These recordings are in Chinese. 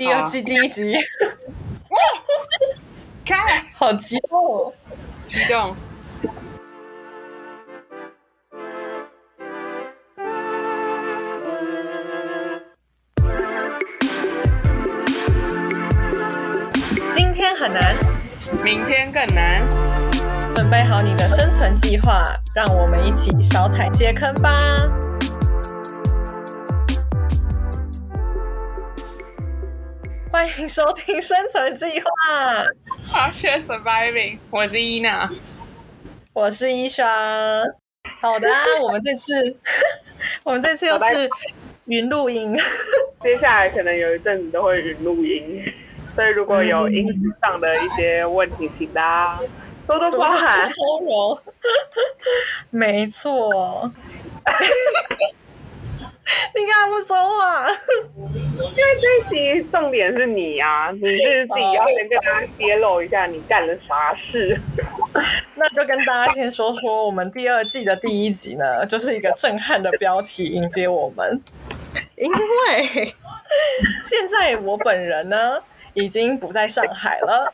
第二季 第一集，哇，看，好激动哦！激动。今天很难，明天更难。准备好你的生存计划，让我们一起少踩些坑吧。迎收听《生存计划》，After surviving，我是伊娜。我是伊莎。好的啊，我们这次 我们这次又是云录音，接下来可能有一阵子都会云录音，所以如果有音质上的一些问题，请大家多多包涵。包容。没错。你干嘛不说话？因为这一集重点是你啊，你是自己要先跟大家揭露一下你干了啥事。那就跟大家先说说，我们第二季的第一集呢，就是一个震撼的标题迎接我们，因为现在我本人呢已经不在上海了，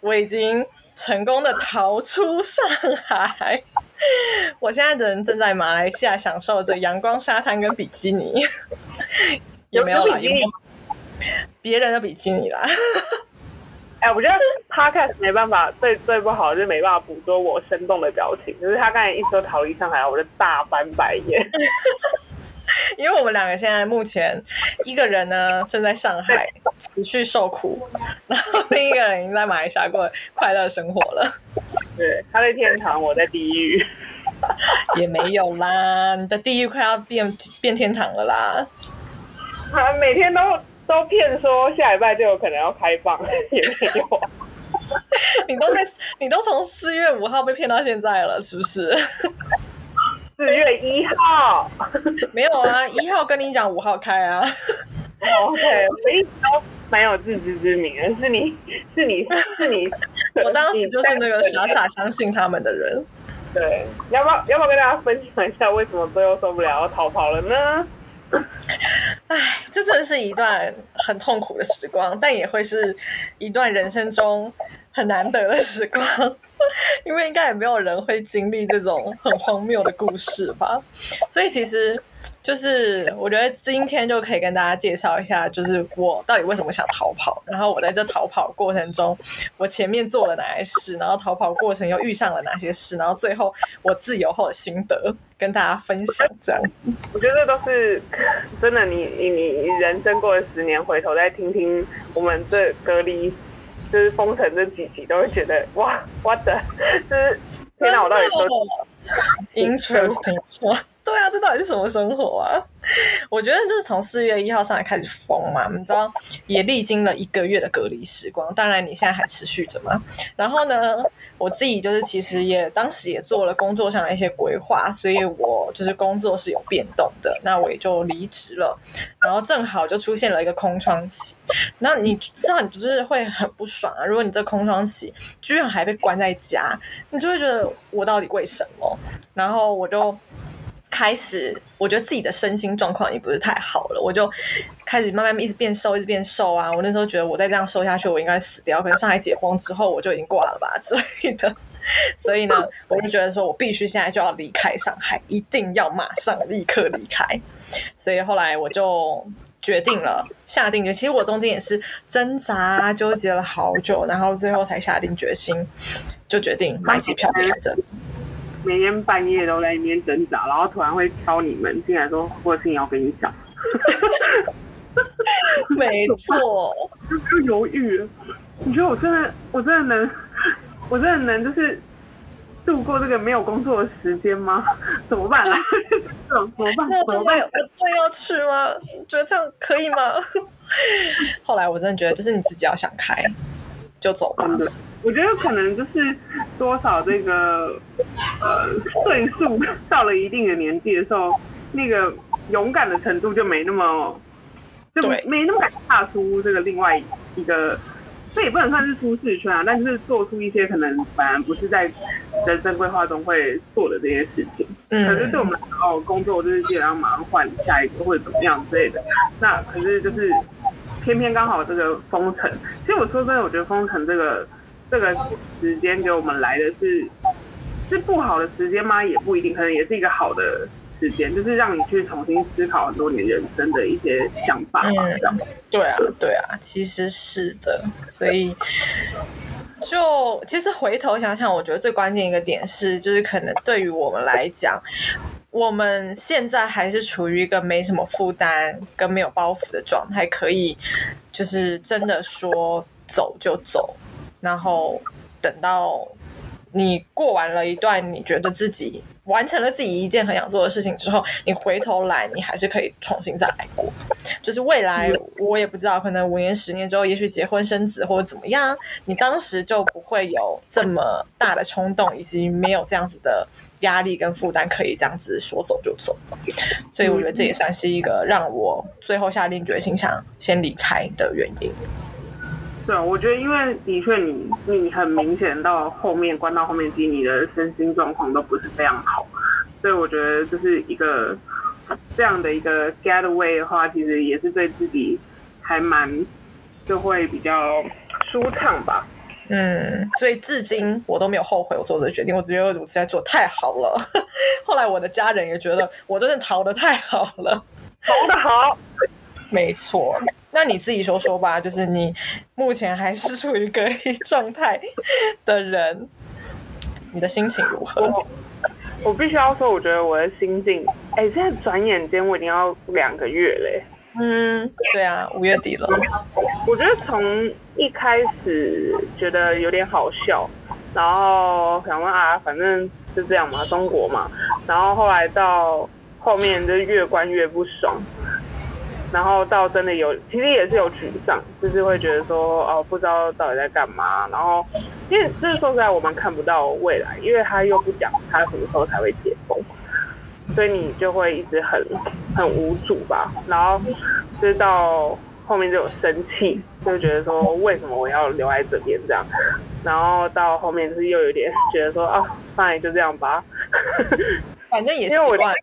我已经成功的逃出上海。我现在的人正在马来西亚享受着阳光、沙滩跟比基尼，也没有啦，也没有别人的比基尼啦。哎，我觉得 podcast 没办法，最最不好就是没办法捕捉我生动的表情，就是他刚才一说逃离上海，我就大翻白眼。因为我们两个现在目前一个人呢正在上海持续受苦，然后另一个人已经在马来西亚过快乐生活了。对，他在天堂，我在地狱。也没有啦，你的地狱快要变变天堂了啦。他每天都都骗说下礼拜就有可能要开放，也没有。你都被你都从四月五号被骗到现在了，是不是？四月一号 没有啊，一号跟你讲五号开啊。，OK，我一直都蛮有自知之明的，是你是你是你，我当时就是那个傻傻相信他们的人。对，要不要要不要跟大家分享一下为什么最后受不了要逃跑了呢？唉，这真的是一段很痛苦的时光，但也会是一段人生中很难得的时光，因为应该也没有人会经历这种很荒谬的故事吧。所以其实就是我觉得今天就可以跟大家介绍一下，就是我到底为什么想逃跑，然后我在这逃跑过程中，我前面做了哪些事，然后逃跑过程又遇上了哪些事，然后最后我自由后的心得跟大家分享，这样。我觉得这都是真的你，你你你人生过了十年，回头再听听我们这隔离就是封城这几集，都会觉得哇，我的，就是天哪，我到底说 interesting 说，对啊，这到底是什么生活啊？我觉得就是从四月一号上来开始封嘛，你知道，也历经了一个月的隔离时光，当然你现在还持续着嘛。然后呢，我自己就是其实也当时也做了工作上的一些规划，所以我就是工作是有变动的，那我也就离职了。然后正好就出现了一个空窗期，那你知道你就是会很不爽啊。如果你这空窗期居然还被关在家，你就会觉得我到底为什么？然后我就开始，我觉得自己的身心状况也不是太好了，我就开始慢慢一直变瘦，一直变瘦啊。我那时候觉得我再这样瘦下去，我应该死掉。可能上海解封之后，我就已经挂了吧之类的。所以呢，我就觉得说我必须现在就要离开上海，一定要马上立刻离开。所以后来我就决定了，下定决心。其实我中间也是挣扎纠结了好久，然后最后才下定决心，就决定买机票离开这里。每天半夜都在那边挣扎，然后突然会敲你们进来说：“我有事情要跟你讲。没错，”就犹豫了。你觉得我真的，我真的能，我真的能就是度过这个没有工作的时间吗？怎么办啊？怎么办？那我真怎么办的？我真要去吗？觉得这样可以吗？后来我真的觉得，就是你自己要想开，就走吧。我觉得可能就是多少这个呃岁数 到了一定的年纪的时候，那个勇敢的程度就没那么，就对没那么敢踏出这个另外一个。这也不能算是舒适圈啊，但是做出一些可能反而不是在人生规划中会做的这些事情。嗯可是嗯对我们来说哦，工作就是基本上马上换下一个或者怎么样之类的。那可是就是偏偏刚好这个封城，其实我说真的，我觉得封城这个这个时间给我们来的是是不好的时间吗？也不一定，可能也是一个好的时间，就是让你去重新思考很多你人生的一些想法吧，这样。对啊，对啊，其实是的，所以就其实回头想想，我觉得最关键一个点是，就是可能对于我们来讲，我们现在还是处于一个没什么负担跟没有包袱的状态，可以就是真的说走就走，然后等到你过完了一段你觉得自己完成了自己一件很想做的事情之后，你回头来，你还是可以重新再来过。就是未来我也不知道，可能五年、十年之后，也许结婚生子或者怎么样，你当时就不会有这么大的冲动，以及没有这样子的压力跟负担，可以这样子说走就走。所以我觉得这也算是一个让我最后下定决心想先离开的原因。对啊，我觉得因为的确你你很明显到后面关到后面，其实你的身心状况都不是非常好，所以我觉得就是一个这样的一个 getaway 的话，其实也是对自己还蛮就会比较舒畅吧。嗯，所以至今我都没有后悔我做这个决定，我只觉得我实在做太好了。后来我的家人也觉得我真的逃得太好了。逃得好，没错，那你自己说说吧，就是你目前还是处于隔离状态的人，你的心情如何？我我必须要说，我觉得我的心境，哎，现在转眼间我已经要两个月嘞。嗯，对啊，五月底了。我觉得从一开始觉得有点好笑，然后想问啊，反正就这样嘛，中国嘛。然后后来到后面就越关越不爽，然后到真的有，其实也是有沮丧，就是会觉得说哦，不知道到底在干嘛。然后因为就是说实在，我们看不到未来，因为他又不讲他什么时候才会解封。所以你就会一直很很无助吧，然后就是到后面就有生气，就觉得说为什么我要留在这边这样，然后到后面就是又有点觉得说啊，算就这样吧，反正也习惯，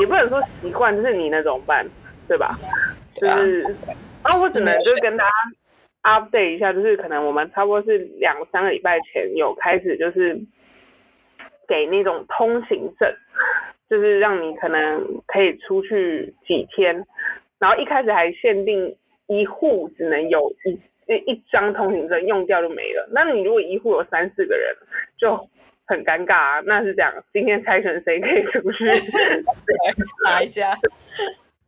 也不能说习惯，就是你那怎么办，对吧？就是啊，我只能就是跟大家 update 一下，就是可能我们差不多是两三个礼拜前有开始就是。给那种通行证，就是让你可能可以出去几天，然后一开始还限定一户只能有一一一张通行证，用掉就没了。那你如果一户有三四个人，就很尴尬啊。那是这样，今天猜拳谁可以出去？哪一家？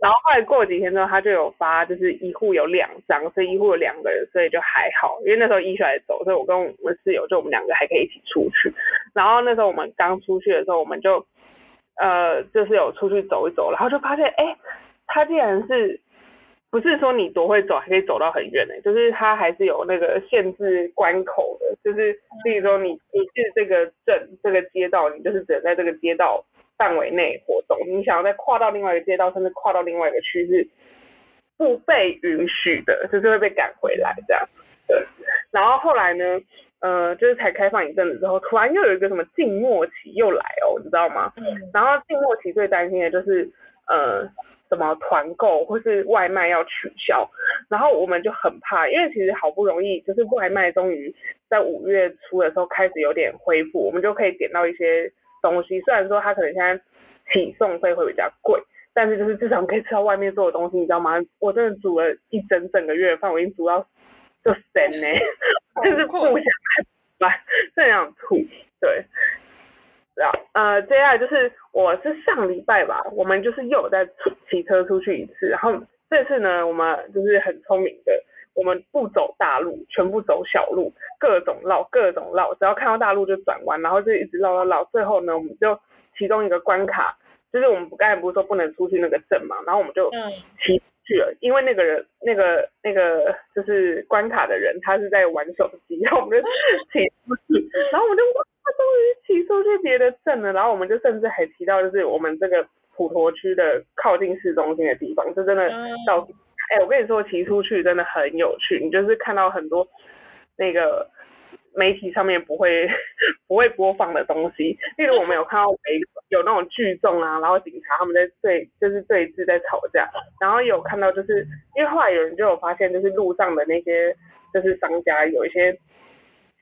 然后后来过几天之后，他就有发，就是一户有两张，所以一户有两个人，所以就还好。因为那时候医学来走，所以我跟我们室友就我们两个还可以一起出去。然后那时候我们刚出去的时候，我们就呃就是有出去走一走，然后就发现，哎，他竟然是不是说你多会走还可以走到很远呢？就是它还是有那个限制关口的，就是例如说你你是这个镇这个街道，你就是只能在这个街道。范围内活动，你想要再跨到另外一个街道，甚至跨到另外一个区是不被允许的，就是会被赶回来这样。对，然后后来呢，呃，就是才开放一阵子之后，突然又有一个什么静默期又来哦，你知道吗？嗯。然后静默期最担心的就是呃什么团购或是外卖要取消，然后我们就很怕，因为其实好不容易就是外卖终于在五月初的时候开始有点恢复，我们就可以点到一些。东西虽然说它可能现在起送费会比较贵，但是就是至少可以吃到外面做的东西，你知道吗？我真的煮了一整整个月饭，我已经煮到就神呢，就是不想来，这样吐。对，啊，呃，接下来就是我是上礼拜吧，我们就是又在出骑车出去一次，然后这次呢，我们就是很聪明的。我们不走大路，全部走小路，各种绕，各种绕，只要看到大路就转弯，然后就一直绕绕绕。最后呢，我们就其中一个关卡，就是我们刚才不是说不能出去那个镇嘛，然后我们就骑去了，因为那个人，那个那个就是关卡的人，他是在玩手机，然后我们就骑出去，然后我们就哇，终于骑出去别的镇了，然后我们就甚至还提到就是我们这个普陀区的靠近市中心的地方，就真的到。哎，我跟你说，骑出去真的很有趣。你就是看到很多那个媒体上面不会 不会播放的东西。例如我们有看到媒有那种聚众啊，然后警察他们在对就是对峙在吵架，然后有看到就是因为后来有人就有发现，就是路上的那些就是商家有一些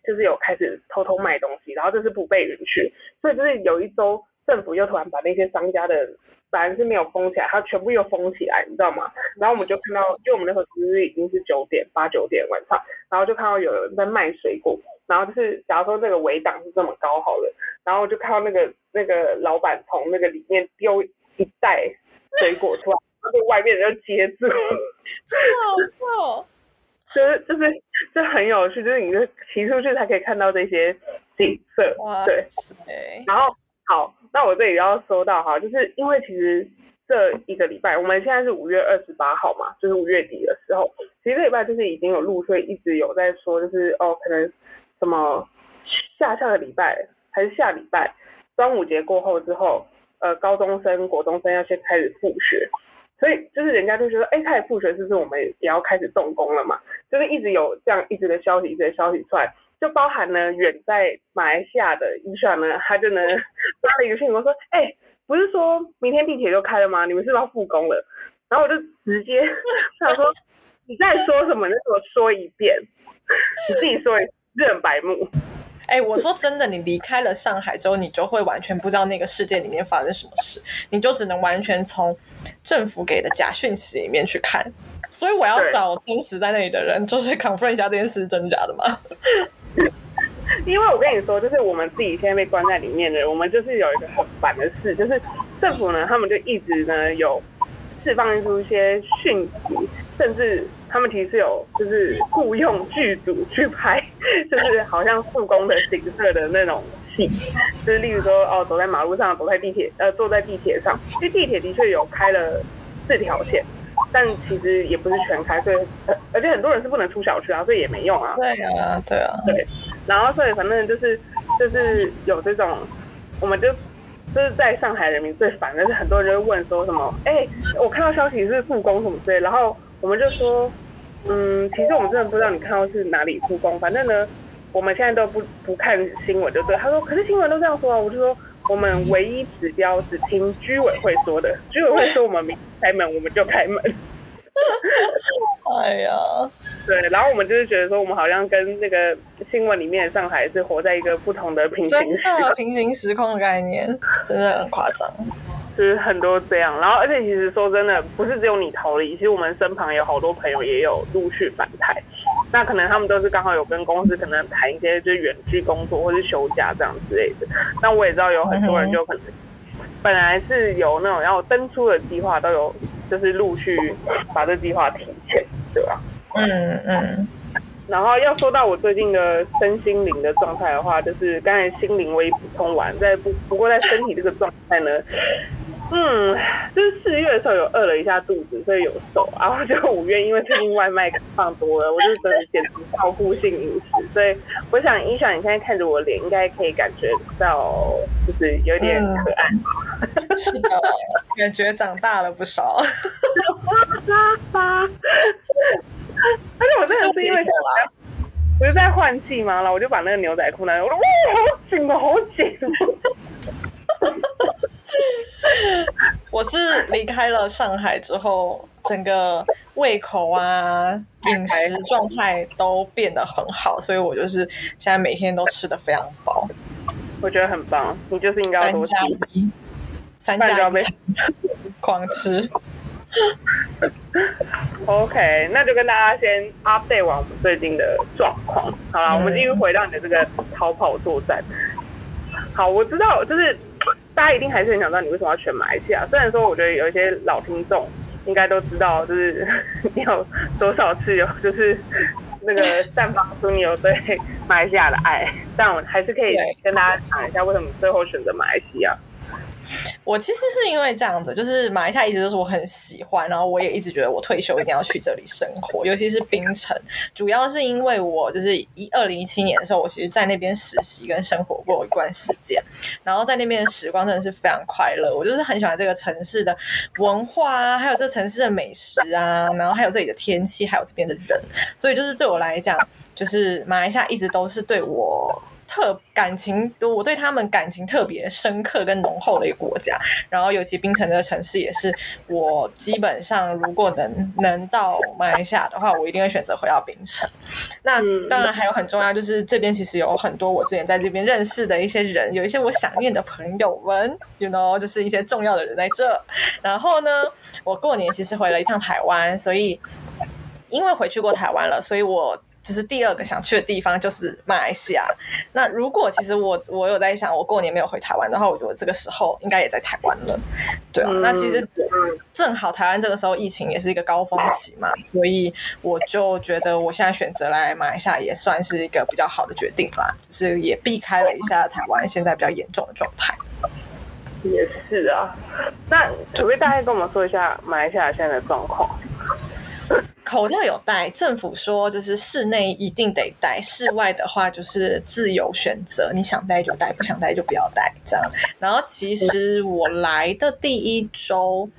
就是有开始偷偷卖东西，然后这是不被允许，所以就是有一周政府又突然把那些商家的本来是没有封起来，它全部又封起来，你知道吗？然后我们就看到，因为我们那时候其实已经是九点八九点晚上，然后就看到有人在卖水果，然后就是假如说那个围挡是这么高好了，然后就看到那个那个老板从那个里面丢一袋水果出来，然后就外面人就接住，这么好笑。就是就是就很有趣，就是你就骑出去才可以看到这些景色，对。然后好，那我这里要说到哈，就是因为其实这一个礼拜，我们现在是五月二十八号嘛，就是五月底的时候，其实这礼拜就是已经有入睡，一直有在说，就是哦，可能什么下下个礼拜还是下礼拜，端午节过后之后，呃，高中生、国中生要先开始复学。所以就是人家就觉得，哎，开始复学是不是我们也要开始动工了嘛？就是一直有这样一直的消息，一直的消息出来，就包含呢远在马来西亚的伊莎呢，他就能 发了一个信息说，哎，不是说明天地铁就开了吗？你们是不是要复工了？然后我就直接 想说，你在说什么？你给我说一遍，你自己说一次，是很白目。哎，我说真的，你离开了上海之后，你就会完全不知道那个世界里面发生什么事，你就只能完全从政府给的假讯息里面去看。所以我要找真实在那里的人，就是 confirm 一下这件事是真假的嘛。因为我跟你说，就是我们自己现在被关在里面的人，我们就是有一个很烦的事，就是政府呢，他们就一直呢有释放出一些讯息，甚至他们其实是有就是雇佣剧组去拍，就是好像复工的景色的那种戏，就是例如说哦，走在马路上，走在地铁，呃，坐在地铁上，因为地铁的确有开了四条线。但其实也不是全开，所以呃而且很多人是不能出小区啊，所以也没用啊。对啊，对啊，对，然后所以反正就是就是有这种，我们就就是在上海人民最烦的是很多人就会问说什么，哎、我看到消息是复工什么之类，然后我们就说，嗯，其实我们真的不知道你看到是哪里出工，反正呢，我们现在都不不看新闻就对。他说，可是新闻都这样说啊，我就说。我们唯一指标只听居委会说的，居委会说我们明天开门我们就开门，哎呀，对，然后我们就是觉得说，我们好像跟那个新闻里面的上海是活在一个不同的平行真时空的平行时空的概念真的很夸张。就是很多这样，然后而且其实说真的，不是只有你逃离，其实我们身旁有好多朋友也有陆续返台，那可能他们都是刚好有跟公司可能谈一些就是远距工作或是休假这样之类的。那我也知道有很多人就可能本来是有那种要登出的计划，都有就是陆续把这计划提前，对吧？嗯嗯，然后要说到我最近的身心灵的状态的话，就是刚才心灵我已补充完，在不不过在身体这个状态呢，嗯，就是四月的时候有饿了一下肚子，所以有瘦，然后就五月因为最近外卖放多了，我就真的简直报复性饮食，所以我想一想你现在看着我脸，应该可以感觉到就是有点可爱。是的，感觉长大了不少。沙发，而且我真的是因为想不是在换季吗？然后我就把那个牛仔裤拿来，我说哇，好紧哦，好紧哦。我是离开了上海之后，整个胃口啊、饮食状态都变得很好，所以我就是现在每天都吃的非常饱，我觉得很棒，你就是应该多吃三加。一，三加一餐，狂吃。OK，那就跟大家先 update 完我们最近的状况。好了，嗯我们继续回到你的这个逃跑作战。好，我知道，就是大家一定还是很想知道你为什么要选马来西亚。虽然说，我觉得有一些老听众应该都知道，就是你有多少次有就是那个散发出你有对马来西亚的爱，但我还是可以跟大家讲一下为什么最后选择马来西亚。我其实是因为这样子，就是马来西亚一直都是我很喜欢，然后我也一直觉得我退休一定要去这里生活，尤其是槟城。主要是因为我就是一二零一七年的时候，我其实在那边实习跟生活过一段时间，然后在那边的时光真的是非常快乐。我就是很喜欢这个城市的文化啊，还有这城市的美食啊，然后还有这里的天气，还有这边的人，所以就是对我来讲，就是马来西亚一直都是对我。特感情，我对他们感情特别深刻跟浓厚的一个国家。然后，尤其槟城这个城市，也是我基本上如果能能到马来西亚的话，我一定会选择回到槟城。那当然还有很重要，就是这边其实有很多我之前在这边认识的一些人，有一些我想念的朋友们，you know，就是一些重要的人在这。然后呢，我过年其实回了一趟台湾，所以因为回去过台湾了，所以我。其实第二个想去的地方就是马来西亚。那如果其实我我有在想，我过年没有回台湾的话，我觉得这个时候应该也在台湾了。对啊，那其实正好台湾这个时候疫情也是一个高峰期嘛，所以我就觉得我现在选择来马来西亚也算是一个比较好的决定啦，就是也避开了一下台湾现在比较严重的状态。也是啊，那可不可以大概跟我们说一下马来西亚现在的状况？口罩有戴，政府说就是室内一定得戴，室外的话就是自由选择，你想戴就戴，不想戴就不要戴这样。然后其实我来的第一周，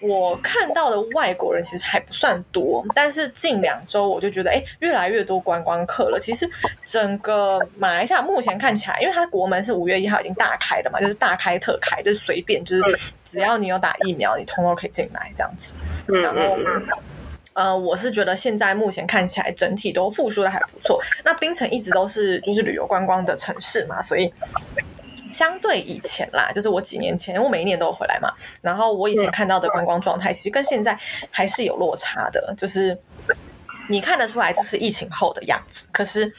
我看到的外国人其实还不算多，但是近两周我就觉得，哎，越来越多观光客了。其实整个马来西亚目前看起来，因为它国门是五月一号已经大开的嘛，就是大开特开，就是随便，就是只要你有打疫苗，你通通可以进来这样子。然后。呃，我是觉得现在目前看起来整体都复苏的还不错。那槟城一直都是就是旅游观光的城市嘛，所以相对以前啦，就是我几年前，我每一年都有回来嘛。然后我以前看到的观光状态，其实跟现在还是有落差的，就是你看得出来这是疫情后的样子，可是。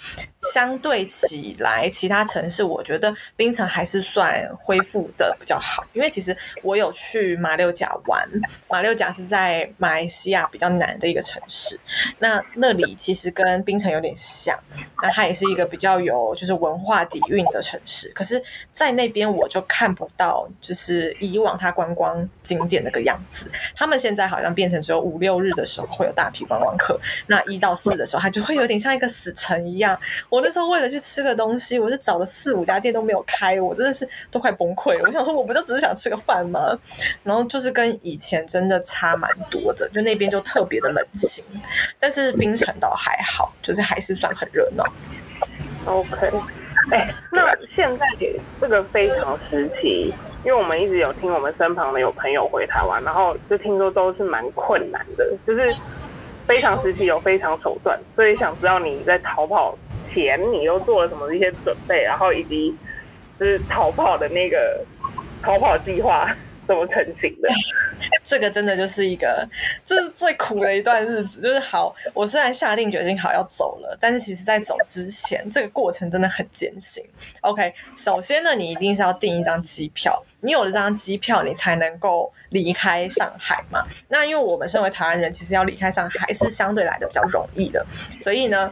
相对起来，其他城市我觉得冰城还是算恢复的比较好，因为其实我有去马六甲玩，马六甲是在马来西亚比较南的一个城市，那那里其实跟冰城有点像，那它也是一个比较有就是文化底蕴的城市，可是，在那边我就看不到就是以往它观光景点那个样子，他们现在好像变成只有五六日的时候会有大批观光客，那一到四的时候它就会有点像一个死城一样。我那时候为了去吃个东西，我就找了四五家店都没有开，我真的是都快崩溃了。我想说，我不就只是想吃个饭吗？然后就是跟以前真的差蛮多的，就那边就特别的冷清。但是冰城倒还好，就是还是算很热闹。OK，哎，那现在这个非常时期，因为我们一直有听我们身旁的有朋友回台湾，然后就听说都是蛮困难的，就是非常时期有非常手段，所以想知道你在逃跑。前你又做了什么一些准备，然后以及就是逃跑的那个逃跑计划怎么成型的？这个真的就是一个，这是最苦的一段日子。就是好，我虽然下定决心好要走了，但是其实在走之前，这个过程真的很艰辛。OK，首先呢，你一定是要订一张机票，你有了这张机票，你才能够离开上海嘛。那因为我们身为台湾人，其实要离开上海是相对来的比较容易的，所以呢。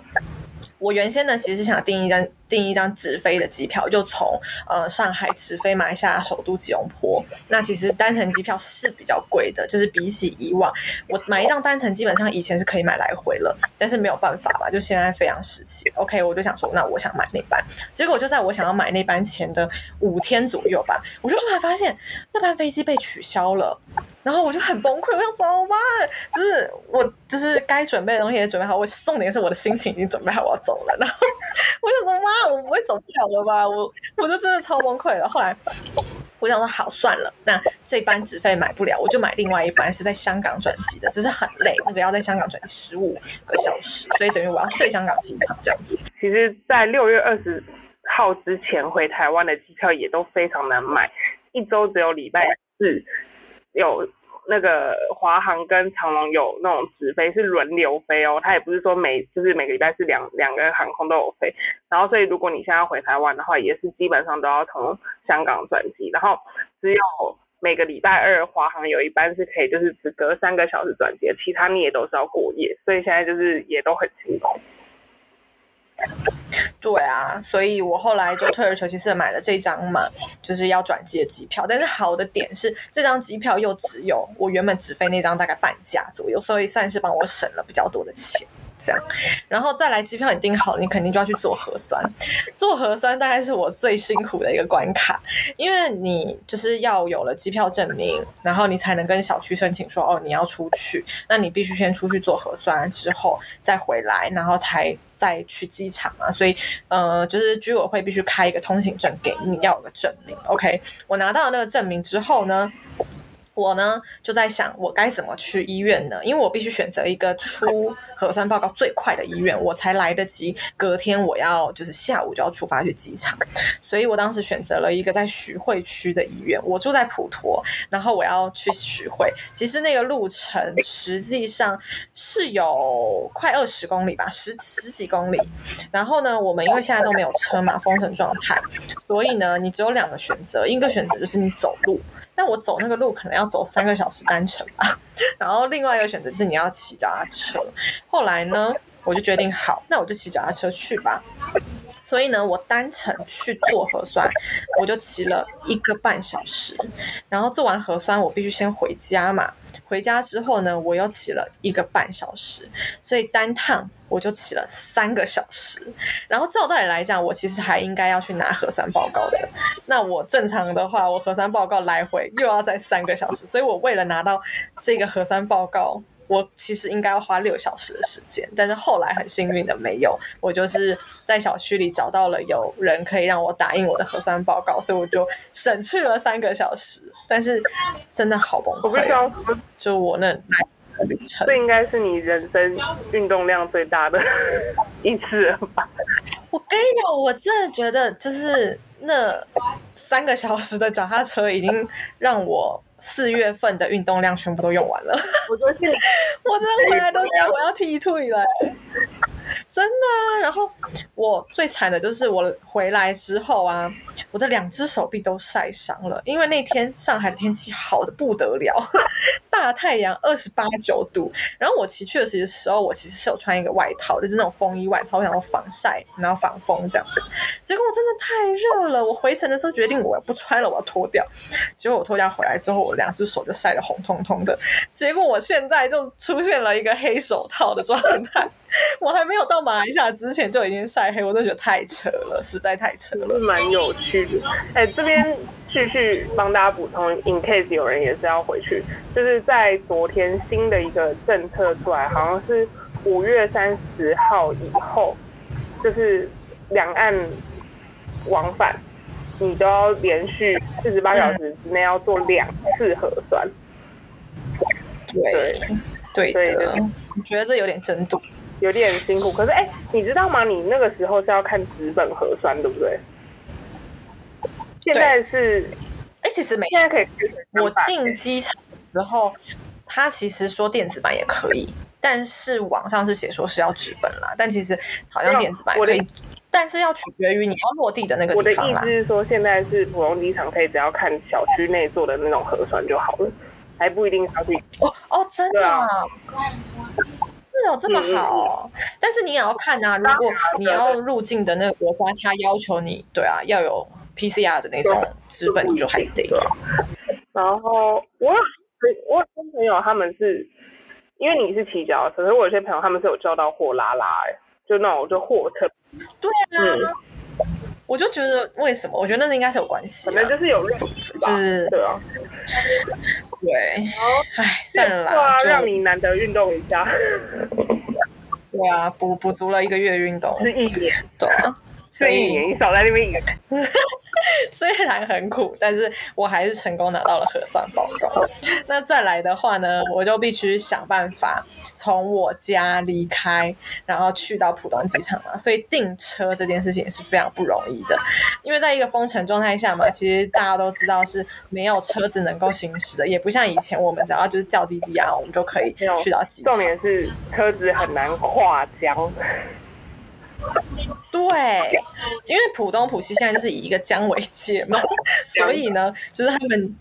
我原先呢，其实是想订一张订一张直飞的机票，就从呃上海直飞马来西亚首都吉隆坡。那其实单程机票是比较贵的，就是比起以往，我买一张单程基本上以前是可以买来回了，但是没有办法吧，就现在非常时期。OK，我就想说，那我想买那班，结果就在我想要买那班前的五天左右吧，我就突然发现那班飞机被取消了。然后我就很崩溃，我想怎么办？该准备的东西也准备好，我重点是我的心情已经准备好我要走了。然后我想说妈，我不会走不了了吧？我我就真的超崩溃了。后来我想说好算了，那这班直飞买不了，我就买另外一班是在香港转机的，只是很累，那个要在香港转十五个小时，所以等于我要睡香港机场这样子。其实，在六月二十号之前回台湾的机票也都非常难买，一周只有礼拜四。有那个华航跟长龙有那种直飞是轮流飞哦，它也不是说每就是每个礼拜是两两个航空都有飞，然后所以如果你现在回台湾的话，也是基本上都要从香港转机，然后只有每个礼拜二华航有一班是可以就是只隔三个小时转机，其他你也都是要过夜，所以现在就是也都很辛苦。对啊，所以我后来就退而求其次买了这张嘛，就是要转机的机票。但是好的点是，这张机票又只有我原本直飞那张大概半价左右，所以算是帮我省了比较多的钱。这样，然后再来机票你订好了，你肯定就要去做核酸。做核酸大概是我最辛苦的一个关卡，因为你就是要有了机票证明，然后你才能跟小区申请说哦你要出去，那你必须先出去做核酸之后再回来，然后才再去机场嘛。所以呃，就是居委会必须开一个通行证给你，要有个证明。OK，我拿到那个证明之后呢？我呢就在想，我该怎么去医院呢？因为我必须选择一个出核酸报告最快的医院，我才来得及隔天我要就是下午就要出发去机场。所以我当时选择了一个在徐汇区的医院。我住在普陀，然后我要去徐汇。其实那个路程实际上是有快二十公里吧，十十几公里。然后呢，我们因为现在都没有车嘛，封城状态，所以呢，你只有两个选择，一个选择就是你走路。但我走那个路可能要走三个小时单程吧，然后另外一个选择是你要骑脚踏车。后来呢，我就决定好，那我就骑脚踏车去吧。所以呢，我单程去做核酸，我就骑了一个半小时。然后做完核酸，我必须先回家嘛。回家之后呢，我又骑了一个半小时，所以单趟我就骑了三个小时。然后照道理来讲，我其实还应该要去拿核酸报告的。那我正常的话，我核酸报告来回又要再三个小时，所以我为了拿到这个核酸报告。我其实应该要花六小时的时间，但是后来很幸运的没有，我就是在小区里找到了有人可以让我打印我的核酸报告，所以我就省去了三个小时。但是真的好崩溃，就我那旅程，这应该是你人生运动量最大的一次了吧？我跟你讲，我真的觉得就是那三个小时的脚踏车已经让我。四月份的运动量全部都用完了，我昨天我真的回来都觉得我要踢退了，真的。然后我最惨的就是我回来之后啊，我的两只手臂都晒伤了，因为那天上海的天气好的不得了，大太阳二十八九度。然后我骑去的时候，我其实是有穿一个外套，就是那种风衣外套，我想要防晒，然后防风这样子。结果我真的太热了，我回程的时候决定我不穿了，我要脱掉。结果我脱掉回来之后，我。两只手就晒得红彤彤的，结果我现在就出现了一个黑手套的状态。我还没有到马来西亚之前就已经晒黑，我都觉得太扯了，实在太扯了。蛮有趣的，哎，这边继续帮大家补充，in case 有人也是要回去，就是在昨天新的一个政策出来，好像是五月三十号以后，就是两岸往返。你都要连续四十八小时之内要做两次核酸，对对的，我觉得这有点真度，有点辛苦。可是哎，你知道吗？你那个时候是要看纸本核酸，对不对？现在是，哎，其实每现在可以，我进机场的时候，他其实说电子版也可以，但是网上是写说是要纸本啦。但其实好像电子版可以。但是要取决于你要落地的那个地方我的意思是说，现在是普通机场可以只要看小区内做的那种核酸就好了，还不一定要去。哦哦，真的？是哦，这么好。但是你也要看啊，如果你要入境的那个国家，他要求你，对啊，要有 PCR 的那种资本，你就还是得有。然后我我有些朋友他们是，因为你是骑脚车，可是我有些朋友他们是有叫到货拉拉，哎，就那种就货车。对啊，我就觉得为什么？我觉得那应该是有关系，可能就是有就是对啊，对，哎，算了啦，就让你难得运动一下。对啊，补补足了一个月运动，是一年，对啊。所以你少在那边演，虽然很苦，但是我还是成功拿到了核酸报告。那再来的话呢，我就必须想办法从我家离开，然后去到浦东机场嘛。所以订车这件事情也是非常不容易的，因为在一个封城状态下嘛，其实大家都知道是没有车子能够行驶的，也不像以前我们只要就是叫滴滴啊，我们就可以去到机场。重点是车子很难跨江。对，因为浦东、浦西现在就是以一个江为界嘛，所以呢，就是他们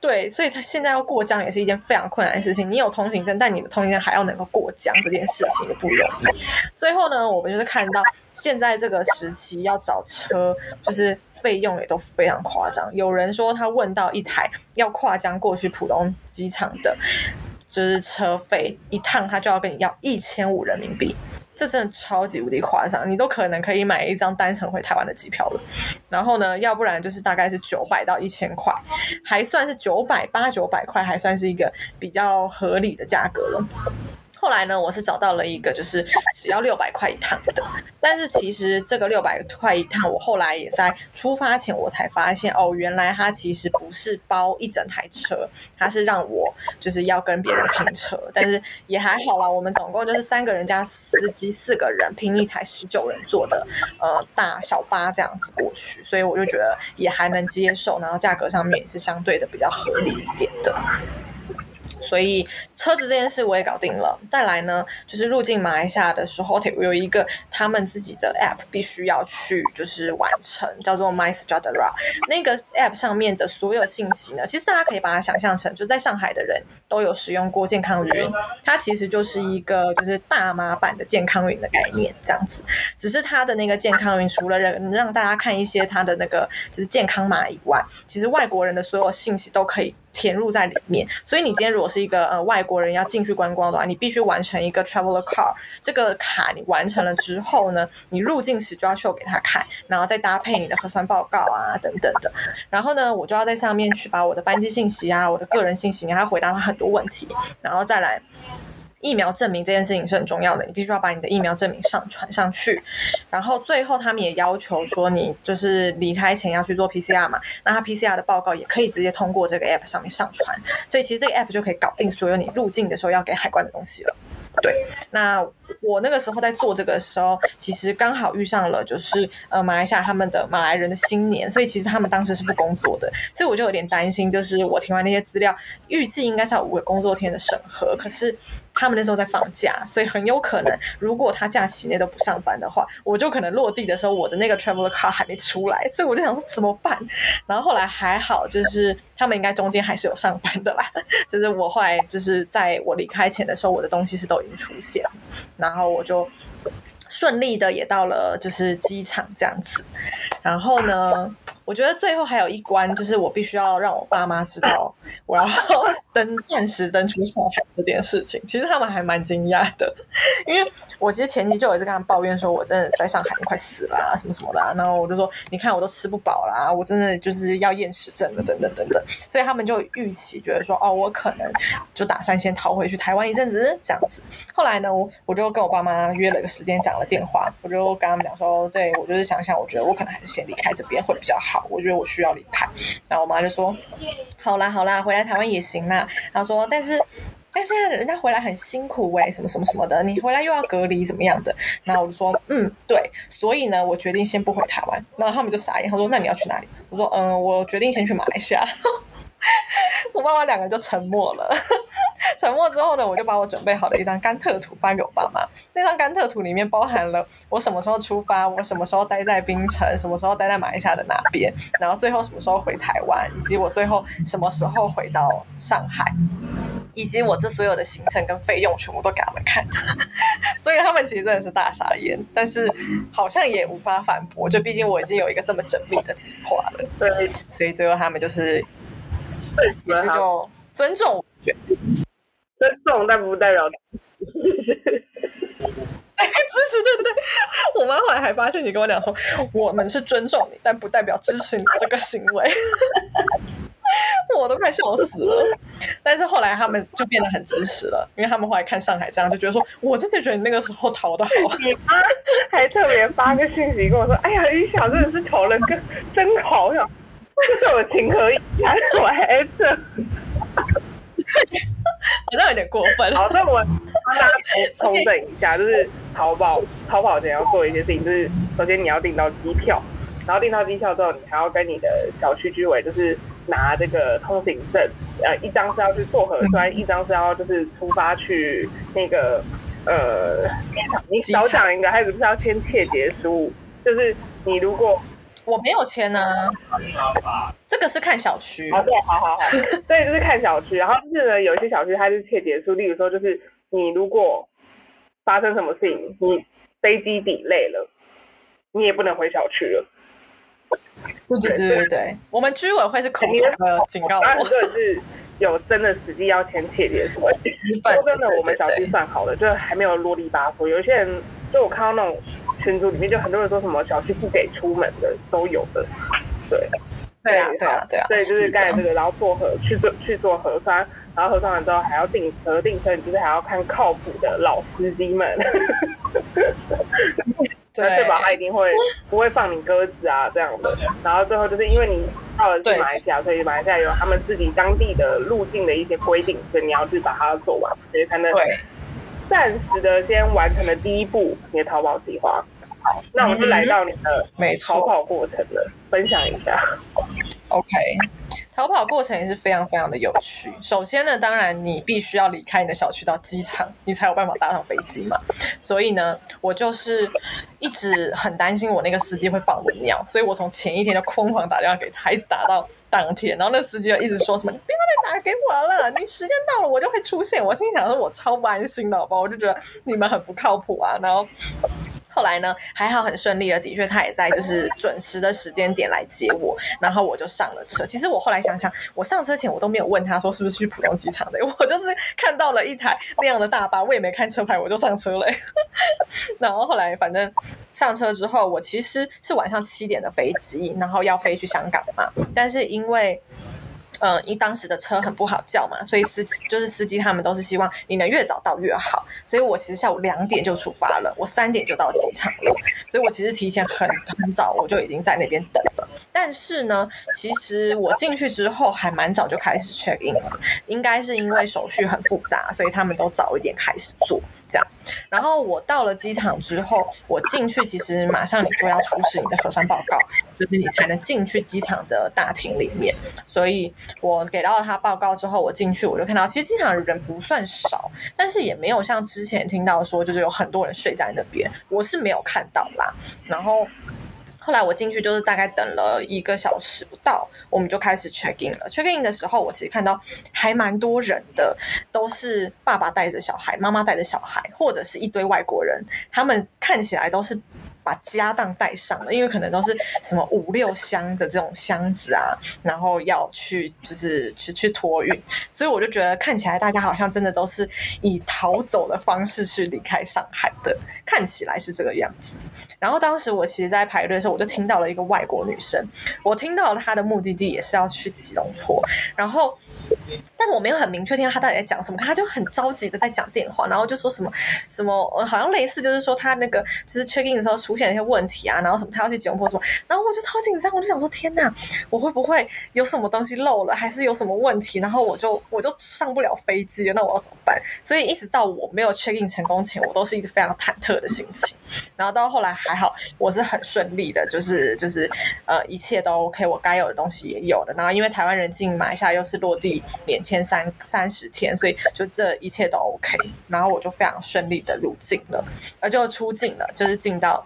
对，所以他现在要过江也是一件非常困难的事情。你有通行证，但你的通行证还要能够过江，这件事情也不容易。最后呢，我们就是看到现在这个时期要找车，就是费用也都非常夸张。有人说他问到一台要跨江过去浦东机场的，就是车费一趟，他就要跟你要一千五人民币。这真的超级无敌夸张，你都可能可以买一张单程回台湾的机票了。然后呢，要不然就是大概是九百到一千块，还算是九百八九百块，还算是一个比较合理的价格了。后来呢，我是找到了一个就是只要六百块一趟的，但是其实这个六百块一趟，我后来也在出发前我才发现，哦，原来它其实不是包一整台车，它是让我就是要跟别人拼车，但是也还好啦，我们总共就是三个人加司机四个人拼一台十九人座的呃大小巴这样子过去，所以我就觉得也还能接受，然后价格上面也是相对的比较合理一点的。所以车子这件事我也搞定了。再来呢，就是入境马来西亚的时候，有一个他们自己的 app 必须要去就是完成，叫做 My Sejahtera。那个 app 上面的所有信息呢，其实大家可以把它想象成，就在上海的人都有使用过健康云，它其实就是一个就是大码版的健康云的概念这样子。只是它的那个健康云，除了让让大家看一些它的那个就是健康码以外，其实外国人的所有信息都可以。填入在里面，所以你今天如果是一个呃外国人要进去观光的话，你必须完成一个 traveler card 这个卡，你完成了之后呢，你入境时就要秀给他看，然后再搭配你的核酸报告啊等等的，然后呢，我就要在上面去把我的班机信息啊、我的个人信息，你还要回答他很多问题，然后再来。疫苗证明这件事情是很重要的，你必须要把你的疫苗证明上传上去。然后最后他们也要求说，你就是离开前要去做 PCR 嘛，那他 PCR 的报告也可以直接通过这个 app 上面上传。所以其实这个 app 就可以搞定所有你入境的时候要给海关的东西了。对，那我那个时候在做这个时候，其实刚好遇上了就是呃马来西亚他们的马来人的新年，所以其实他们当时是不工作的，所以我就有点担心，就是我填完那些资料，预计应该是要五个工作天的审核，可是。他们那时候在放假，所以很有可能，如果他假期内都不上班的话，我就可能落地的时候，我的那个 travel card 还没出来，所以我就想说怎么办？然后后来还好，就是他们应该中间还是有上班的啦。就是我后来就是在我离开前的时候，我的东西是都已经出现，然后我就顺利的也到了就是机场这样子。然后呢？我觉得最后还有一关，就是我必须要让我爸妈知道 我要登暂时登出上海这件事情。其实他们还蛮惊讶的，因为我其实前期就有一次跟他们抱怨说，我真的在上海快死了啊，什么什么的。然后我就说，你看我都吃不饱啦，我真的就是要厌食症了，等等等等。所以他们就预期觉得说，哦，我可能就打算先逃回去台湾一阵子这样子。后来呢，我我就跟我爸妈约了个时间讲了电话，我就跟他们讲说，对我就是想想，我觉得我可能还是先离开这边会比较好。我觉得我需要离开。然后我妈就说：“好啦，好啦，回来台湾也行啦。”她说：“但是，但现在人家回来很辛苦喂，什么什么什么的，你回来又要隔离，怎么样的？”然后我就说：“嗯，对，所以呢，我决定先不回台湾。”然后他们就傻眼，他说：“那你要去哪里？”我说：“嗯，我决定先去马来西亚。”我妈妈两个人就沉默了。沉默之后呢，我就把我准备好的一张甘特图发给我爸妈。那张甘特图里面包含了我什么时候出发，我什么时候待在槟城，什么时候待在马来西亚的哪边，然后最后什么时候回台湾，以及我最后什么时候回到上海，以及我这所有的行程跟费用全部都给他们看。所以他们其实真的是大傻眼，但是好像也无法反驳，就毕竟我已经有一个这么缜密的计划了。对，所以最后他们就是也是就尊重我决定。尊重，但不代表支 持。支持，对不对。我妈后来还发现，你跟我讲说，我们是尊重你，但不代表支持你这个行为。我都快笑死了。但是后来他们就变得很支持了，因为他们后来看上海这样，就觉得说，我真的觉得你那个时候逃的好。你妈还特别发个信息跟我说：“哎呀，李想真的是投了个真好，呀，这是我情何以堪？我还这。”好像有点过分。好，那我帮大家重整 一下，就是淘宝淘宝前要做一些事情，就是首先你要订到机票，然后订到机票之后，你还要跟你的小区居委，就是拿这个通行证，呃，一张是要去做核酸，一张是要就是出发去那个呃机场。你少讲一个，还有不是要签切结书？就是你如果。我没有签呢，这个个是看小区，哦，对，好好好，对，就是看小区，然后就是呢，有一些小区它是切结束，例如说就是你如果发生什么事情，你飞机抵累了，你也不能回小区了。对对对对对，我们居委会是口头的警告我。当然这，个是有真的实际要签切结书，而且基本说真的，我们小区算好了，就还没有啰里吧嗦。有一些人，就我看到那种群组里面，就很多人说什么小区不给出门的都有的，对。对啊对啊对啊，对，就是的刚才这个，然后做核去做去做核酸，然后核酸完之后还要订车，订车你就是还要看靠谱的老司机们，对那确保他一定会不会放你鸽子啊这样的。然后最后就是因为你到了对是马来西亚，所以马来西亚有他们自己当地的路径的一些规定，所以你要去把它做完，所以才能对暂时的先完成了第一步你的逃跑计划。好，那我们就来到你的没错逃跑过程了，分享一下。OK，逃跑过程也是非常非常的有趣。首先呢，当然你必须要离开你的小区到机场，你才有办法搭上飞机嘛。所以呢，我就是一直很担心我那个司机会放我尿，所以我从前一天就疯狂打电话给他，一直打到当天。然后那司机就一直说什么：“你不要再打给我了，你时间到了我就会出现。”我心想说：“我超不安心的，好不好？”我就觉得你们很不靠谱啊。然后。后来呢，还好很顺利的，的确他也在就是准时的时间点来接我，然后我就上了车。其实我后来想想，我上车前我都没有问他说是不是去浦东机场的，我就是看到了一台那样的大巴，我也没看车牌，我就上车了。然后后来反正上车之后，我其实是晚上七点的飞机，然后要飞去香港嘛，但是因为。嗯，因为当时的车很不好叫嘛，所以司机就是司机他们都是希望你能越早到越好。所以我其实下午两点就出发了，我三点就到机场了，所以我其实提前很很早我就已经在那边等了。但是呢，其实我进去之后还蛮早就开始 check in 了，应该是因为手续很复杂，所以他们都早一点开始做这样。然后我到了机场之后，我进去其实马上你就要出示你的核酸报告，就是你才能进去机场的大厅里面。所以我给到他报告之后，我进去我就看到，其实机场的人不算少，但是也没有像之前听到说就是有很多人睡在那边，我是没有看到啦。然后。后来我进去就是大概等了一个小时不到，我们就开始 check in 了。check in 的时候，我其实看到还蛮多人的，都是爸爸带着小孩，妈妈带着小孩，或者是一堆外国人，他们看起来都是。把家当带上了，因为可能都是什么五六箱的这种箱子啊，然后要去就是去去托运，所以我就觉得看起来大家好像真的都是以逃走的方式去离开上海的，看起来是这个样子。然后当时我其实，在排队的时候，我就听到了一个外国女生，我听到了她的目的地也是要去吉隆坡，然后。但是我没有很明确听到他到底在讲什么，他就很着急的在讲电话，然后就说什么什么，好像类似就是说他那个就是 check in 的时候出出现一些问题啊，然后什么他要去吉隆坡什么，然后我就超紧张，我就想说天哪，我会不会有什么东西漏了，还是有什么问题，然后我就我就上不了飞机，那我要怎么办？所以一直到我没有 check in 成功前，我都是一个非常忐忑的心情。然后到后来还好，我是很顺利的，就是就是呃一切都 OK，我该有的东西也有了。然后因为台湾人进马来西亚又是落地免签三三十天，所以就这一切都 OK。然后我就非常顺利的入境了，呃就出境了，就是进到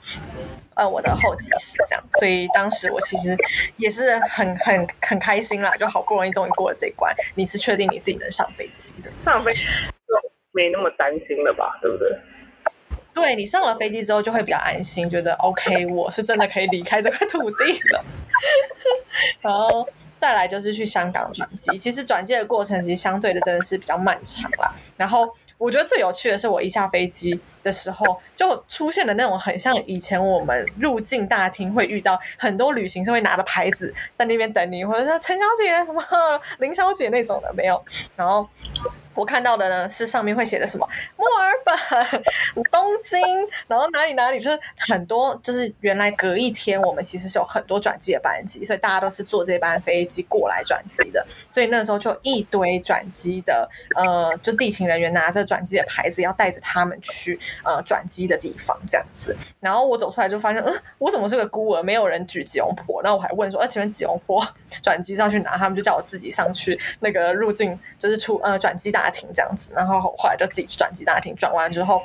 呃我的候机室这样。所以当时我其实也是很很很开心啦，就好不容易终于过了这一关。你是确定你自己能上飞机的？上飞机就没那么担心了吧，对不对？对你上了飞机之后就会比较安心，觉得 OK，我是真的可以离开这块土地了。然后再来就是去香港转机，其实转机的过程其实相对的真的是比较漫长啦。然后我觉得最有趣的是，我一下飞机的时候就出现了那种很像以前我们入境大厅会遇到很多旅行社会拿的牌子在那边等你，或者说陈小姐什么 林小姐那种的没有。然后我看到的呢是上面会写的什么墨尔本、东京，然后哪里哪里，就是很多，就是原来隔一天我们其实是有很多转机的班机，所以大家都是坐这班飞机过来转机的，所以那时候就一堆转机的，呃，就地勤人员拿着转机的牌子，要带着他们去呃转机的地方这样子。然后我走出来就发现，嗯，我怎么是个孤儿？没有人举吉隆坡。然后我还问说，呃，请问吉隆坡转机上去哪？他们就叫我自己上去那个入境，就是出呃转机大大厅这样子。然后后来就自己去转机大厅，转完之后。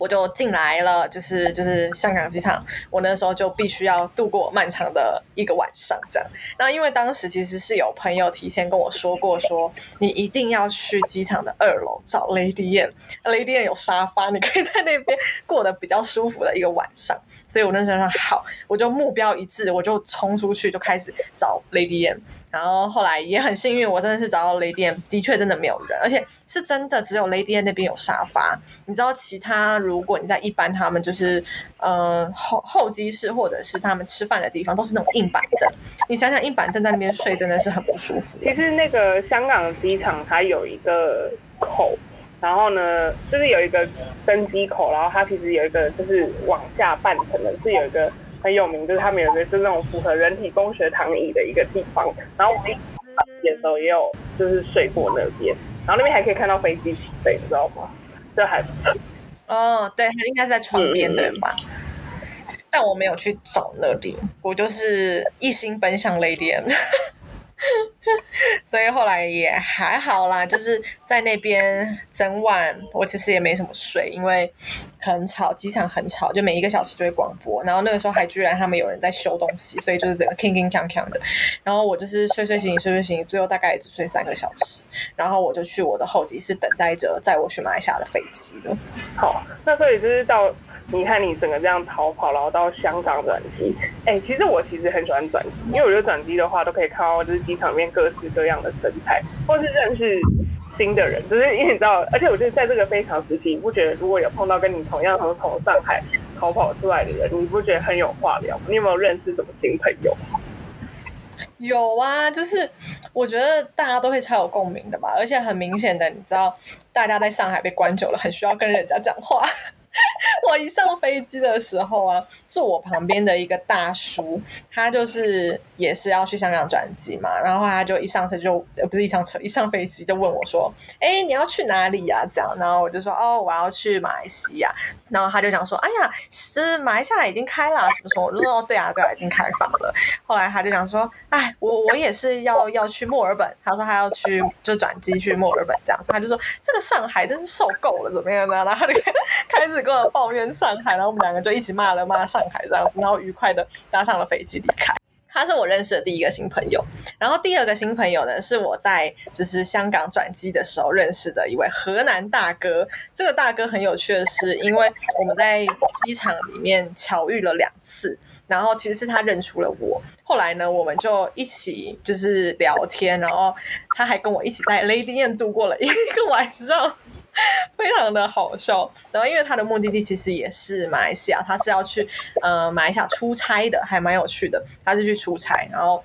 我就进来了，就是就是香港机场，我那时候就必须要度过漫长的一个晚上，这样。那因为当时其实是有朋友提前跟我说过，说你一定要去机场的二楼找 Lady N，Lady N 有沙发，你可以在那边过得比较舒服的一个晚上。所以我那时候说好，我就目标一致，我就冲出去就开始找 Lady N。然后后来也很幸运，我真的是找到雷电，的确真的没有人，而且是真的只有雷电那边有沙发。你知道，其他如果你在一般他们就是呃候候机室或者是他们吃饭的地方，都是那种硬板凳。你想想，硬板凳在那边睡真的是很不舒服。其实那个香港机场它有一个口，然后呢，就是有一个登机口，然后它其实有一个就是往下半层的，是有一个。很有名，就是他们有个是那种符合人体工学躺椅的一个地方，然后我们的时候也有就是睡过那边，然后那边还可以看到飞机起飞，你知道吗？这还哦，对，他应该在床边对吧？但我没有去找那里，我就是一心奔向雷电。所以后来也还好啦，就是在那边整晚，我其实也没什么睡，因为很吵，机场很吵，就每一个小时就会广播。然后那个时候还居然他们有人在修东西，所以就是整个 king king 强强的。然后我就是睡睡醒醒，睡睡醒醒，最后大概也只睡三个小时。然后我就去我的候机室等待着载我去马来西亚的飞机了。好，那所以就是到。你看你整个这样逃跑，然后到香港转机。哎，其实我其实很喜欢转机，因为我觉得转机的话都可以看到就是机场里面各式各样的生态，或是认识新的人。就是因为你知道，而且我觉得在这个非常时期，你不觉得如果有碰到跟你同样从从上海逃跑出来的人，你不觉得很有话聊？你有没有认识什么新朋友？有啊，就是我觉得大家都会超有共鸣的吧，而且很明显的，你知道，大家在上海被关久了，很需要跟人家讲话。我一上飞机的时候啊，坐我旁边的一个大叔，他就是也是要去香港转机嘛，然后他就一上车就不是一上车，一上飞机就问我说：“哎，你要去哪里呀？”这样，然后我就说：“哦，我要去马来西亚。”然后他就讲说：“哎呀，这马来西亚已经开了，怎么说？”我说：“哦，对啊，对啊，已经开放了。”后来他就讲说：“哎，我我也是要要去墨尔本。”他说他要去就转机去墨尔本这样子，他就说：“这个上海真是受够了，怎么样呢？”然后他就开始。跟我抱怨上海，然后我们两个就一起骂了骂上海这样子，然后愉快的搭上了飞机离开。他是我认识的第一个新朋友，然后第二个新朋友呢，是我在就是香港转机的时候认识的一位河南大哥。这个大哥很有趣的是，因为我们在机场里面巧遇了两次，然后其实是他认出了我。后来呢，我们就一起就是聊天，然后他还跟我一起在 Lady M 度过了一个晚上。非常的好笑，然后因为他的目的地其实也是马来西亚，他是要去呃马来西亚出差的，还蛮有趣的。他是去出差，然后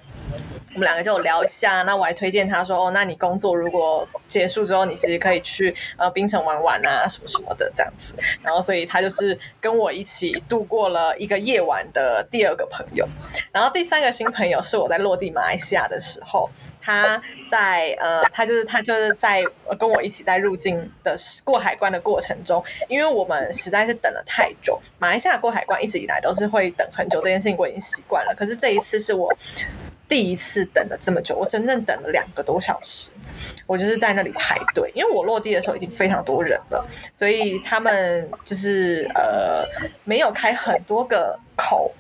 我们两个就聊一下。那我还推荐他说：“哦，那你工作如果结束之后，你其实可以去呃槟城玩玩啊，什么什么的这样子。”然后所以他就是跟我一起度过了一个夜晚的第二个朋友。然后第三个新朋友是我在落地马来西亚的时候。他在呃，他就是他就是在跟我一起在入境的过海关的过程中，因为我们实在是等了太久。马来西亚过海关一直以来都是会等很久，这件事情我已经习惯了。可是这一次是我第一次等了这么久，我整整等了两个多小时。我就是在那里排队，因为我落地的时候已经非常多人了，所以他们就是呃没有开很多个口。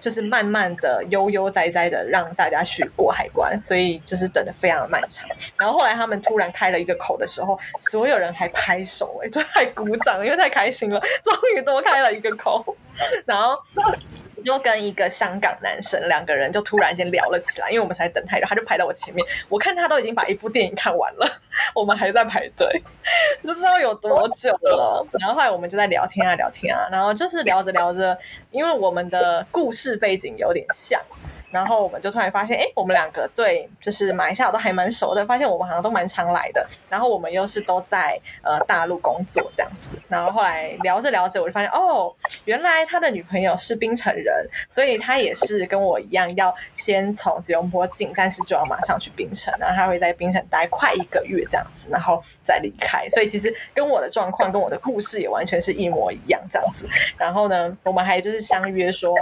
就是慢慢的悠悠哉哉的让大家去过海关，所以就是等的非常的漫长。然后后来他们突然开了一个口的时候，所有人还拍手，哎，就还鼓掌，因为太开心了，终于多开了一个口。然后就跟一个香港男生两个人就突然间聊了起来，因为我们才等太久，他就排到我前面，我看他都已经把一部电影看完了，我们还在排队，你就知道有多久了。然后后来我们就在聊天啊聊天啊，然后就是聊着聊着，因为我们的故事背景有点像。然后我们就突然发现，哎，我们两个对就是马来西亚都还蛮熟的，发现我们好像都蛮常来的。然后我们又是都在呃大陆工作这样子。然后后来聊着聊着，我就发现，哦，原来他的女朋友是槟城人，所以他也是跟我一样，要先从吉隆坡进，但是就要马上去槟城。然后他会在槟城待快一个月这样子，然后再离开。所以其实跟我的状况跟我的故事也完全是一模一样这样子。然后呢，我们还就是相约说，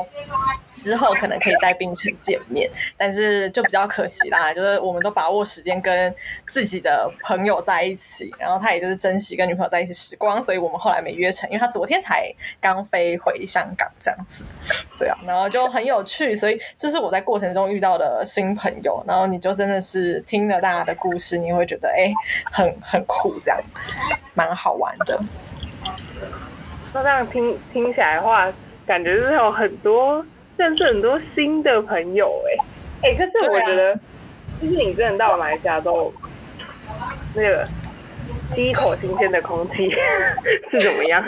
之后可能可以在槟城。见面，但是就比较可惜啦，就是我们都把握时间跟自己的朋友在一起，然后他也就是珍惜跟女朋友在一起时光，所以我们后来没约成，因为他昨天才刚飞回香港这样子，对啊，然后就很有趣，所以这是我在过程中遇到的新朋友，然后你就真的是听了大家的故事，你会觉得哎、很很酷，这样蛮好玩的。那这样听听起来的话，感觉是有很多认识很多新的朋友哎、哎、可是我觉得，就是你真的到马来西亚之后，那个第一口新鲜的空气 是怎么样？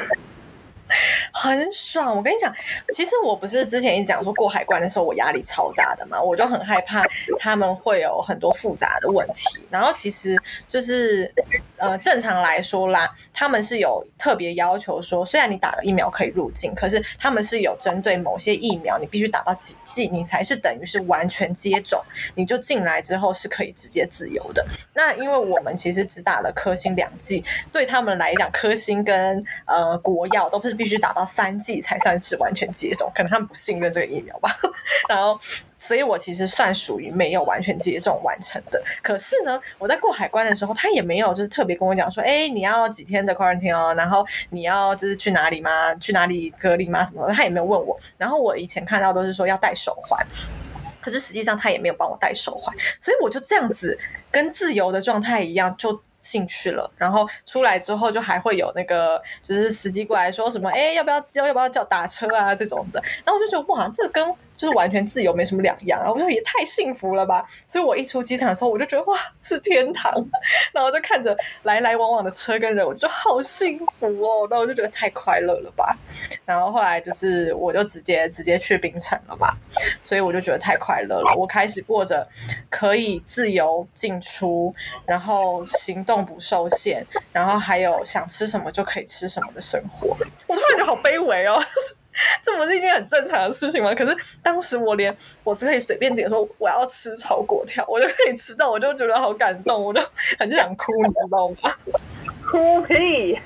很爽。我跟你讲，其实我不是之前一讲说过海关的时候我压力超大的嘛，我就很害怕他们会有很多复杂的问题。然后其实就是呃，正常来说啦，他们是有特别要求说，虽然你打了疫苗可以入境，可是他们是有针对某些疫苗，你必须打到几剂，你才是等于是完全接种，你就进来之后是可以直接自由的。那因为我们其实只打了科兴两剂，对他们来讲，科兴跟呃国药都不是必须打到三剂才算是完全接种，可能他们不信任这个疫苗吧。然后，所以我其实算属于没有完全接种完成的。可是呢，我在过海关的时候，他也没有就是特别跟我讲说，哎，你要几天的 quarantine 哦，然后你要就是去哪里吗？去哪里隔离吗？什么的，他也没有问我。然后我以前看到都是说要戴手环。可是实际上他也没有帮我戴手环，所以我就这样子跟自由的状态一样就进去了。然后出来之后就还会有那个就是司机过来说什么，哎，要不要要要不要叫打车啊这种的。然后我就觉得哇，这跟就是完全自由没什么两样啊！我说也太幸福了吧！所以我一出机场的时候，我就觉得哇是天堂，然后就看着来来往往的车跟人，我就好幸福哦。然后我就觉得太快乐了吧。然后后来就是我就直接直接去槟城了嘛，所以我就觉得太快乐了。我开始过着可以自由进出，然后行动不受限，然后还有想吃什么就可以吃什么的生活。我突然觉得好卑微哦。这不是一件很正常的事情吗？可是当时我连我是可以随便点说我要吃炒粿条，我就可以吃到，我就觉得好感动，我就很想哭，你知道吗？哭屁呀、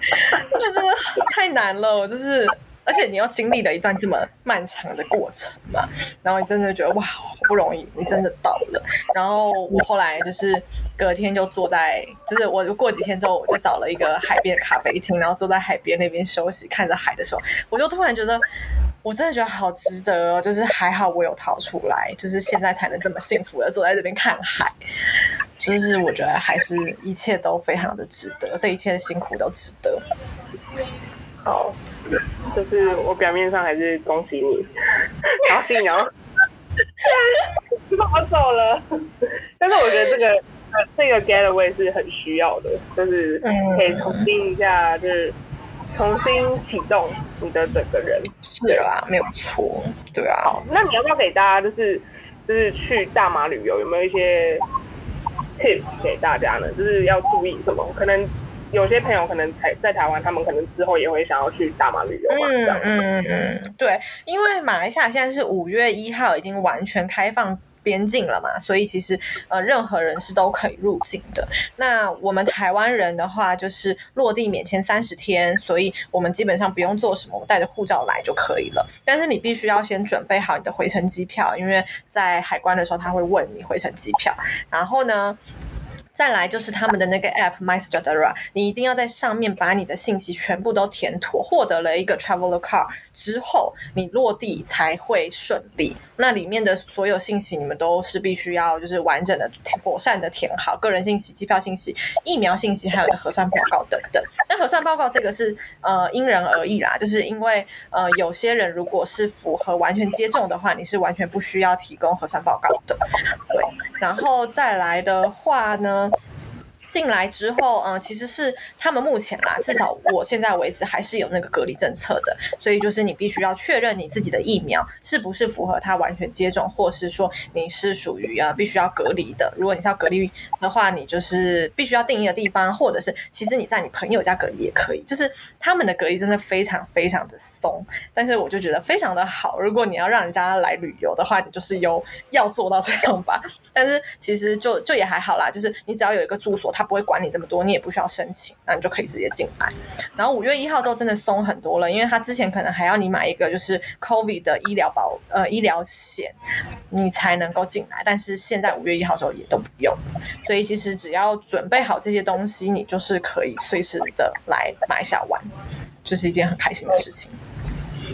就真的太难了，我就是，而且你要经历了一段这么漫长的过程嘛，然后你真的觉得哇，好不容易你真的到了。然后我后来就是隔天就坐在，就是我过几天之后，我就找了一个海边的咖啡厅，然后坐在海边那边休息，看着海的时候，我就突然觉得。我真的觉得好值得哦，就是还好我有逃出来，就是现在才能这么幸福的坐在这边看海，就是我觉得还是一切都非常的值得，这一切的辛苦都值得。好，就是我表面上还是恭喜你，高兴哦，我走了。但是我觉得这个呃这个 getaway 是很需要的，就是可以重新一下，就是重新启动你的整个人。是啦，没有错，对啊。好，那你要不要给大家就是就是去大马旅游有没有一些 tips 给大家呢？就是要注意什么？可能有些朋友可能台在台湾，他们可能之后也会想要去大马旅游嘛，这样。嗯嗯嗯嗯，对，因为马来西亚现在是五月一号已经完全开放。边境了嘛，所以其实呃任何人是都可以入境的。那我们台湾人的话，就是落地免签三十天，所以我们基本上不用做什么，我带着护照来就可以了。但是你必须要先准备好你的回程机票，因为在海关的时候他会问你回程机票。然后呢？再来就是他们的那个 app MySejahtera，你一定要在上面把你的信息全部都填妥，获得了一个 traveler card 之后，你落地才会顺利。那里面的所有信息你们都是必须要就是完整的、妥善的填好，个人信息、机票信息、疫苗信息，还有你的核酸报告等等。那核酸报告这个是呃因人而异啦，就是因为呃有些人如果是符合完全接种的话，你是完全不需要提供核酸报告的。对，然后再来的话呢？进来之后，嗯，其实是他们目前啦，至少我现在为止还是有那个隔离政策的，所以就是你必须要确认你自己的疫苗是不是符合他完全接种，或是说你是属于啊必须要隔离的。如果你是要隔离的话，你就是必须要定一个地方，或者是其实你在你朋友家隔离也可以。就是他们的隔离真的非常非常的松，但是我就觉得非常的好。如果你要让人家来旅游的话，你就是有要做到这样吧。但是其实就就也还好啦，就是你只要有一个住所。他不会管你这么多，你也不需要申请，那你就可以直接进来。然后五月一号之后真的松很多了，因为他之前可能还要你买一个就是 COVID 的医疗保呃医疗险，你才能够进来，但是现在五月一号之后也都不用，所以其实只要准备好这些东西，你就是可以随时的来买下玩，就是一件很开心的事情。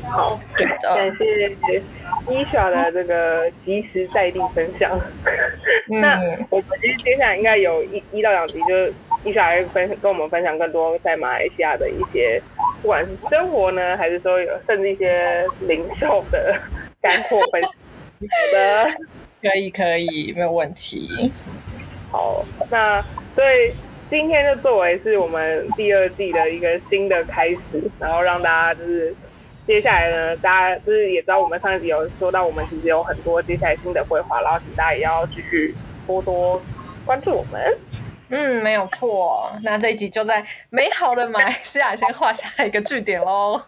好，对感的，谢伊莎的这个及时在地分享。那嗯，我们其实接下来应该有一一到两集，就是伊莎来分跟我们分享更多在马来西亚的一些，不管是生活呢，还是说有甚至一些零售的干货分享。好的，可以可以，没有问题。好，那所以今天就作为是我们第二季的一个新的开始，然后让大家就是接下来呢，大家就是也知道我们上一集有说到，我们其实有很多接下来新的规划，然后请大家也要继续多多关注我们。嗯，没有错。那这一集就在美好的马来西亚先画下一个句点喽。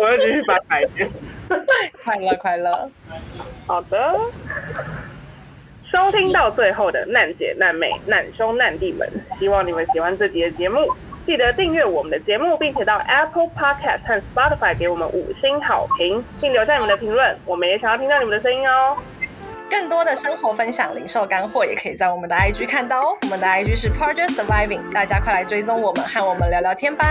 我要继续把改变。快乐快乐，好的，收听到最后的难姐、难妹、难兄、难弟们，希望你们喜欢这集的节目。记得订阅我们的节目，并且到 Apple Podcast 和 Spotify 给我们五星好评，并留下你们的评论。我们也想要听到你们的声音哦。更多的生活分享、零售干货，也可以在我们的 IG 看到哦。我们的 IG 是 Project Surviving，大家快来追踪我们，和我们聊聊天吧。